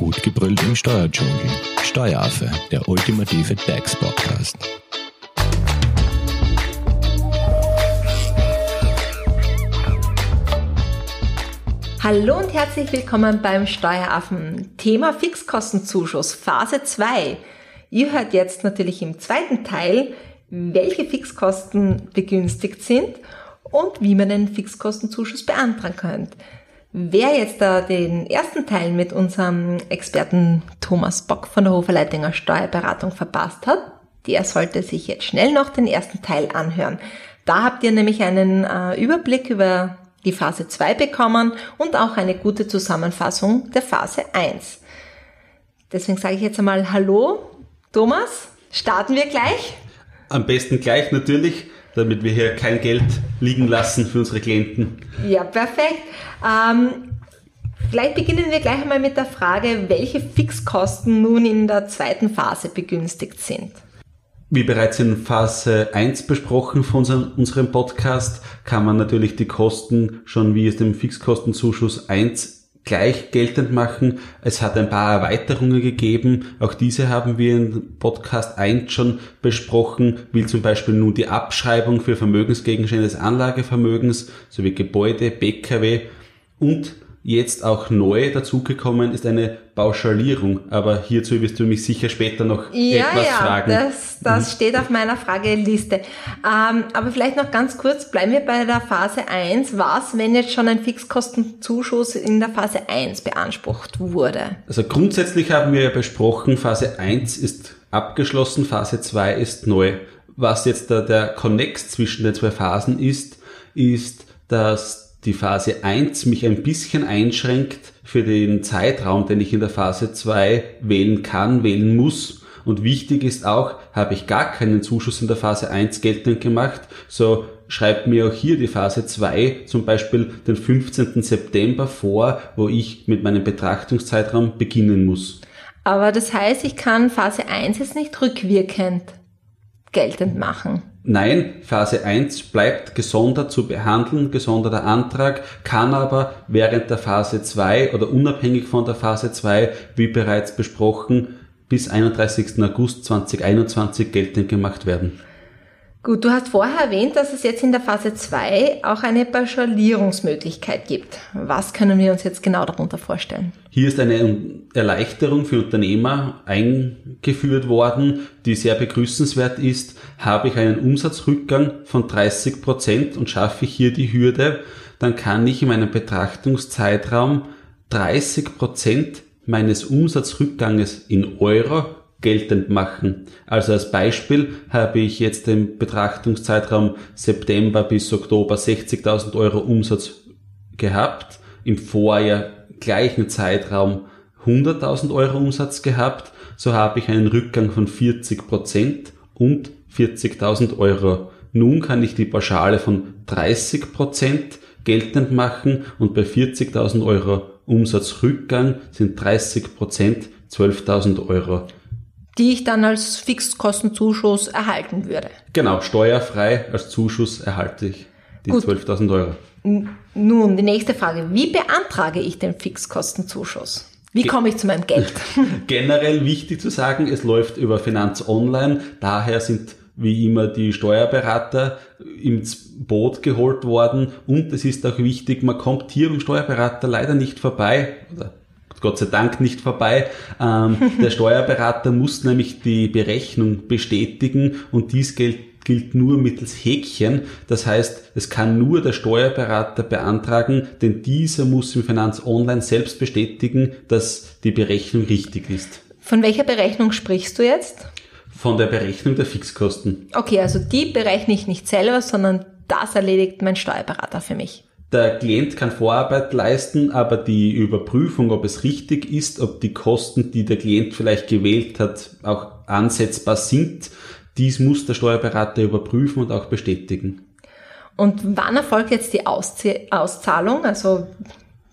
Gut gebrüllt im Steuerdschungel. Steueraffe, der ultimative DAX-Podcast. Hallo und herzlich willkommen beim Steueraffen. Thema Fixkostenzuschuss, Phase 2. Ihr hört jetzt natürlich im zweiten Teil, welche Fixkosten begünstigt sind und wie man den Fixkostenzuschuss beantragen könnt. Wer jetzt da den ersten Teil mit unserem Experten Thomas Bock von der Hoferleitinger Steuerberatung verpasst hat, der sollte sich jetzt schnell noch den ersten Teil anhören. Da habt ihr nämlich einen äh, Überblick über die Phase 2 bekommen und auch eine gute Zusammenfassung der Phase 1. Deswegen sage ich jetzt einmal Hallo, Thomas. Starten wir gleich? Am besten gleich natürlich damit wir hier kein Geld liegen lassen für unsere Klienten. Ja, perfekt. Ähm, vielleicht beginnen wir gleich einmal mit der Frage, welche Fixkosten nun in der zweiten Phase begünstigt sind. Wie bereits in Phase 1 besprochen von unserem, Podcast, kann man natürlich die Kosten schon wie es dem Fixkostenzuschuss 1 gleich geltend machen. Es hat ein paar Erweiterungen gegeben. Auch diese haben wir in Podcast 1 schon besprochen, wie zum Beispiel nun die Abschreibung für Vermögensgegenstände des Anlagevermögens sowie Gebäude, BKW und jetzt auch neu dazugekommen ist eine Pauschalierung. Aber hierzu wirst du mich sicher später noch ja, etwas ja, fragen. Das, das mhm. steht auf meiner Frageliste. Ähm, aber vielleicht noch ganz kurz, bleiben wir bei der Phase 1. Was, wenn jetzt schon ein Fixkostenzuschuss in der Phase 1 beansprucht wurde? Also grundsätzlich haben wir ja besprochen, Phase 1 ist abgeschlossen, Phase 2 ist neu. Was jetzt der Connex zwischen den zwei Phasen ist, ist, dass die Phase 1 mich ein bisschen einschränkt für den Zeitraum, den ich in der Phase 2 wählen kann, wählen muss. Und wichtig ist auch, habe ich gar keinen Zuschuss in der Phase 1 geltend gemacht, so schreibt mir auch hier die Phase 2 zum Beispiel den 15. September vor, wo ich mit meinem Betrachtungszeitraum beginnen muss. Aber das heißt, ich kann Phase 1 jetzt nicht rückwirkend geltend machen. Nein, Phase 1 bleibt gesondert zu behandeln, gesonderter Antrag, kann aber während der Phase 2 oder unabhängig von der Phase 2, wie bereits besprochen, bis 31. August 2021 geltend gemacht werden. Gut, du hast vorher erwähnt, dass es jetzt in der Phase 2 auch eine Pauschalierungsmöglichkeit gibt. Was können wir uns jetzt genau darunter vorstellen? Hier ist eine Erleichterung für Unternehmer eingeführt worden, die sehr begrüßenswert ist. Habe ich einen Umsatzrückgang von 30 Prozent und schaffe ich hier die Hürde, dann kann ich in meinem Betrachtungszeitraum 30 Prozent meines Umsatzrückganges in Euro geltend machen. Also als Beispiel habe ich jetzt den Betrachtungszeitraum September bis Oktober 60.000 Euro Umsatz gehabt, im Vorjahr gleichen Zeitraum 100.000 Euro Umsatz gehabt, so habe ich einen Rückgang von 40 Prozent und 40.000 Euro. Nun kann ich die Pauschale von 30 Prozent geltend machen und bei 40.000 Euro Umsatzrückgang sind 30 Prozent 12.000 Euro die ich dann als Fixkostenzuschuss erhalten würde. Genau, steuerfrei als Zuschuss erhalte ich die 12.000 Euro. Nun, die nächste Frage. Wie beantrage ich den Fixkostenzuschuss? Wie komme ich zu meinem Geld? Generell wichtig zu sagen, es läuft über Finanz Online. Daher sind wie immer die Steuerberater ins Boot geholt worden. Und es ist auch wichtig, man kommt hier beim Steuerberater leider nicht vorbei, oder Gott sei Dank nicht vorbei. Ähm, der Steuerberater muss nämlich die Berechnung bestätigen und dies gilt, gilt nur mittels Häkchen. Das heißt, es kann nur der Steuerberater beantragen, denn dieser muss im Finanz Online selbst bestätigen, dass die Berechnung richtig ist. Von welcher Berechnung sprichst du jetzt? Von der Berechnung der Fixkosten. Okay, also die berechne ich nicht selber, sondern das erledigt mein Steuerberater für mich. Der Klient kann Vorarbeit leisten, aber die Überprüfung, ob es richtig ist, ob die Kosten, die der Klient vielleicht gewählt hat, auch ansetzbar sind, dies muss der Steuerberater überprüfen und auch bestätigen. Und wann erfolgt jetzt die Auszahlung? Also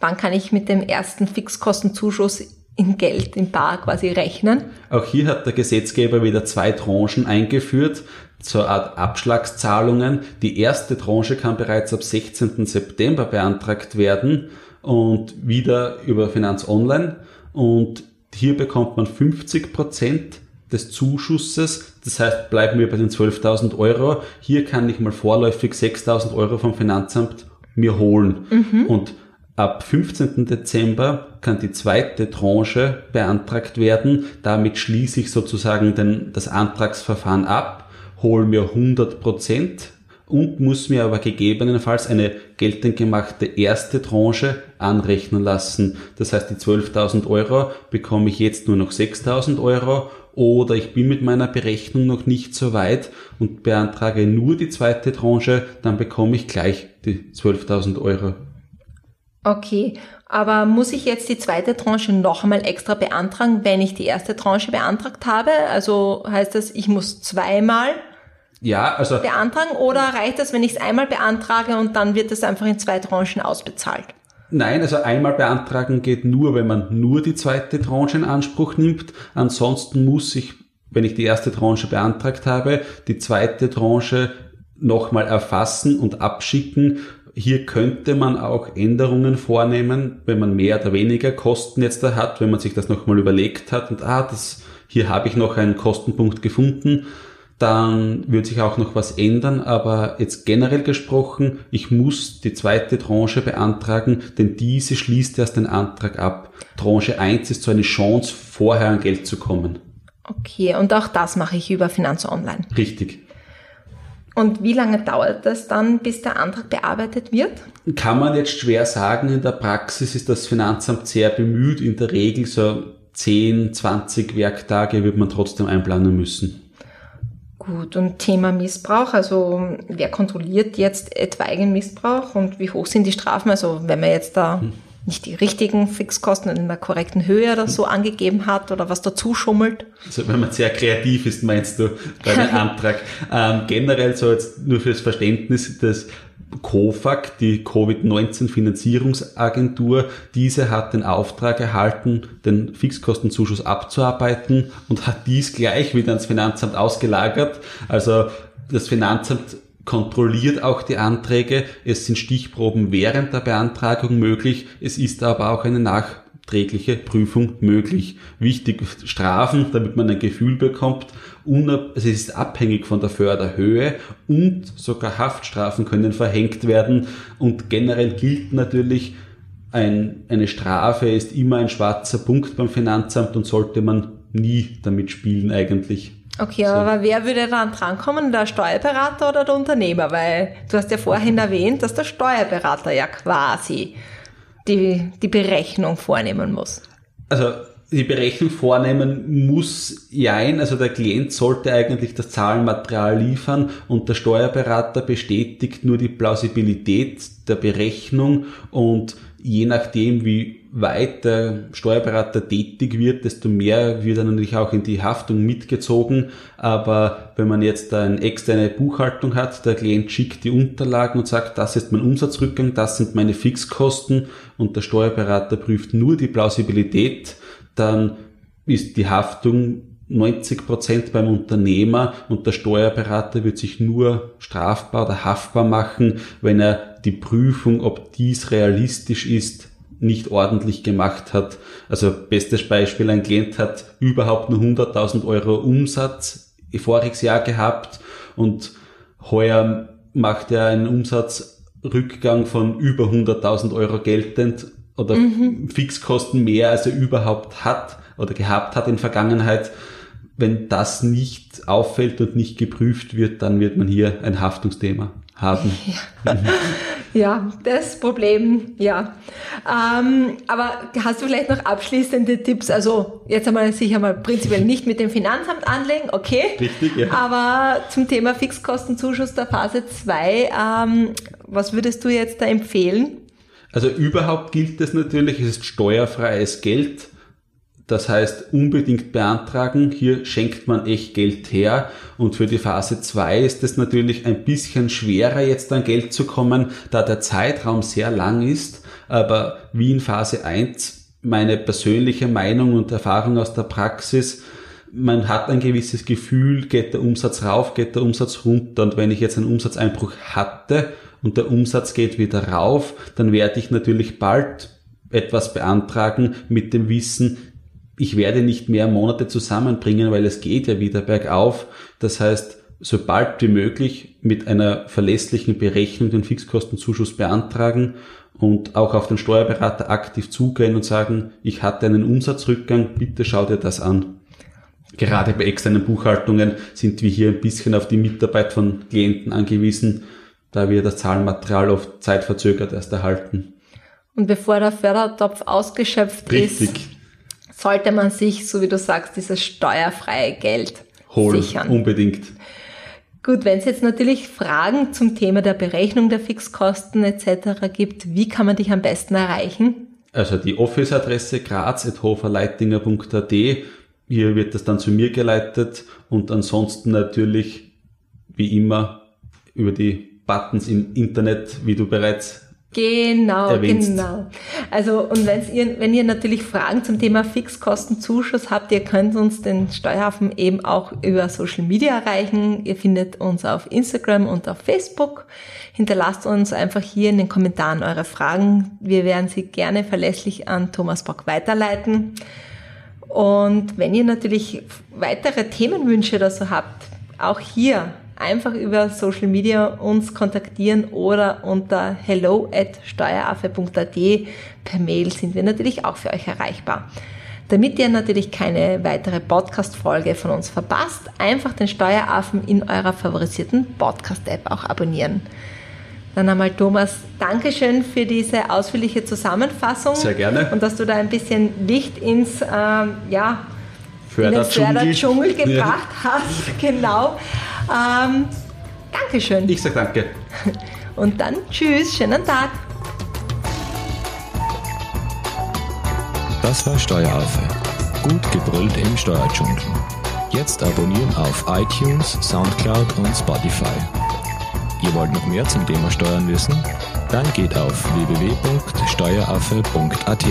wann kann ich mit dem ersten Fixkostenzuschuss in Geld, in Bar quasi rechnen? Auch hier hat der Gesetzgeber wieder zwei Tranchen eingeführt zur Art Abschlagszahlungen. Die erste Tranche kann bereits ab 16. September beantragt werden und wieder über Finanz Online. Und Hier bekommt man 50 Prozent des Zuschusses. Das heißt, bleiben wir bei den 12.000 Euro. Hier kann ich mal vorläufig 6.000 Euro vom Finanzamt mir holen. Mhm. Und ab 15. Dezember kann die zweite Tranche beantragt werden. Damit schließe ich sozusagen den, das Antragsverfahren ab, hole mir 100 Prozent und muss mir aber gegebenenfalls eine geltend gemachte erste Tranche anrechnen lassen. Das heißt, die 12.000 Euro bekomme ich jetzt nur noch 6.000 Euro oder ich bin mit meiner Berechnung noch nicht so weit und beantrage nur die zweite Tranche, dann bekomme ich gleich die 12.000 Euro. Okay, aber muss ich jetzt die zweite Tranche noch einmal extra beantragen, wenn ich die erste Tranche beantragt habe? Also heißt das, ich muss zweimal ja, also beantragen oder reicht das, wenn ich es einmal beantrage und dann wird es einfach in zwei Tranchen ausbezahlt? Nein, also einmal beantragen geht nur, wenn man nur die zweite Tranche in Anspruch nimmt. Ansonsten muss ich, wenn ich die erste Tranche beantragt habe, die zweite Tranche nochmal erfassen und abschicken. Hier könnte man auch Änderungen vornehmen, wenn man mehr oder weniger Kosten jetzt da hat, wenn man sich das nochmal überlegt hat und ah, das, hier habe ich noch einen Kostenpunkt gefunden dann wird sich auch noch was ändern, aber jetzt generell gesprochen, ich muss die zweite Tranche beantragen, denn diese schließt erst den Antrag ab. Tranche 1 ist so eine Chance, vorher an Geld zu kommen. Okay, und auch das mache ich über Finanz Online. Richtig. Und wie lange dauert das dann, bis der Antrag bearbeitet wird? Kann man jetzt schwer sagen. In der Praxis ist das Finanzamt sehr bemüht. In der Regel so 10, 20 Werktage wird man trotzdem einplanen müssen. Gut, und Thema Missbrauch, also wer kontrolliert jetzt etwaigen Missbrauch und wie hoch sind die Strafen? Also wenn man jetzt da hm. Nicht die richtigen Fixkosten in der korrekten Höhe oder so angegeben hat oder was dazu schummelt? Also wenn man sehr kreativ ist, meinst du, bei einem Antrag. Ähm, generell so jetzt nur fürs Verständnis, das COFAG, die Covid-19-Finanzierungsagentur, diese hat den Auftrag erhalten, den Fixkostenzuschuss abzuarbeiten und hat dies gleich wieder ans Finanzamt ausgelagert. Also das Finanzamt kontrolliert auch die Anträge. Es sind Stichproben während der Beantragung möglich. Es ist aber auch eine nachträgliche Prüfung möglich. Wichtig Strafen, damit man ein Gefühl bekommt es ist abhängig von der Förderhöhe und sogar Haftstrafen können verhängt werden und generell gilt natürlich, ein, eine Strafe ist immer ein schwarzer Punkt beim Finanzamt und sollte man nie damit spielen eigentlich. Okay, so. aber wer würde dann drankommen? Der Steuerberater oder der Unternehmer? Weil du hast ja vorhin erwähnt, dass der Steuerberater ja quasi die, die Berechnung vornehmen muss. Also die Berechnung vornehmen muss jein, also der Klient sollte eigentlich das Zahlenmaterial liefern und der Steuerberater bestätigt nur die Plausibilität der Berechnung und je nachdem, wie weit der Steuerberater tätig wird, desto mehr wird er natürlich auch in die Haftung mitgezogen. Aber wenn man jetzt eine externe Buchhaltung hat, der Klient schickt die Unterlagen und sagt, das ist mein Umsatzrückgang, das sind meine Fixkosten und der Steuerberater prüft nur die Plausibilität, dann ist die Haftung 90 Prozent beim Unternehmer und der Steuerberater wird sich nur strafbar oder haftbar machen, wenn er die Prüfung, ob dies realistisch ist, nicht ordentlich gemacht hat. Also bestes Beispiel, ein Klient hat überhaupt nur 100.000 Euro Umsatz voriges Jahr gehabt und heuer macht er einen Umsatzrückgang von über 100.000 Euro geltend oder mhm. Fixkosten mehr, als er überhaupt hat oder gehabt hat in Vergangenheit. Wenn das nicht auffällt und nicht geprüft wird, dann wird man hier ein Haftungsthema haben. Ja, ja das Problem, ja. Ähm, aber hast du vielleicht noch abschließende Tipps? Also jetzt einmal sicher mal prinzipiell nicht mit dem Finanzamt anlegen, okay. Richtig, ja. Aber zum Thema Fixkostenzuschuss der Phase 2, ähm, was würdest du jetzt da empfehlen? Also überhaupt gilt es natürlich, es ist steuerfreies Geld. Das heißt, unbedingt beantragen. Hier schenkt man echt Geld her. Und für die Phase 2 ist es natürlich ein bisschen schwerer, jetzt an Geld zu kommen, da der Zeitraum sehr lang ist. Aber wie in Phase 1, meine persönliche Meinung und Erfahrung aus der Praxis, man hat ein gewisses Gefühl, geht der Umsatz rauf, geht der Umsatz runter. Und wenn ich jetzt einen Umsatzeinbruch hatte und der Umsatz geht wieder rauf, dann werde ich natürlich bald etwas beantragen mit dem Wissen, ich werde nicht mehr Monate zusammenbringen, weil es geht ja wieder bergauf. Das heißt, sobald wie möglich mit einer verlässlichen Berechnung den Fixkostenzuschuss beantragen und auch auf den Steuerberater aktiv zugehen und sagen, ich hatte einen Umsatzrückgang, bitte schau dir das an. Gerade bei externen Buchhaltungen sind wir hier ein bisschen auf die Mitarbeit von Klienten angewiesen, da wir das Zahlenmaterial oft zeitverzögert erst erhalten. Und bevor der Fördertopf ausgeschöpft Richtig. ist, sollte man sich, so wie du sagst, dieses steuerfreie Geld Holen, sichern. unbedingt. Gut, wenn es jetzt natürlich Fragen zum Thema der Berechnung der Fixkosten etc. gibt, wie kann man dich am besten erreichen? Also die Office-Adresse graz.hoferleitinger.at, hier wird das dann zu mir geleitet und ansonsten natürlich wie immer über die Buttons im Internet, wie du bereits Genau, erwähnst. genau. Also und wenn's ihr, wenn ihr natürlich Fragen zum Thema Fixkostenzuschuss habt, ihr könnt uns den Steuerhafen eben auch über Social Media erreichen. Ihr findet uns auf Instagram und auf Facebook. Hinterlasst uns einfach hier in den Kommentaren eure Fragen. Wir werden sie gerne verlässlich an Thomas Bock weiterleiten. Und wenn ihr natürlich weitere Themenwünsche oder so habt, auch hier einfach über Social Media uns kontaktieren oder unter hello at steueraffe.at per Mail sind wir natürlich auch für euch erreichbar. Damit ihr natürlich keine weitere Podcast-Folge von uns verpasst, einfach den Steueraffen in eurer favorisierten Podcast-App auch abonnieren. Dann einmal Thomas, Dankeschön für diese ausführliche Zusammenfassung. Sehr gerne. Und dass du da ein bisschen Licht ins, ähm, ja, in den Förderdschungel. Förderdschungel gebracht hast. Genau. Ähm, Dankeschön. Ich sag danke. Und dann tschüss, schönen Tag. Das war Steueraffe. Gut gebrüllt im Steuerdschungel. Jetzt abonnieren auf iTunes, Soundcloud und Spotify. Ihr wollt noch mehr zum Thema Steuern wissen? Dann geht auf www.steueraffe.at.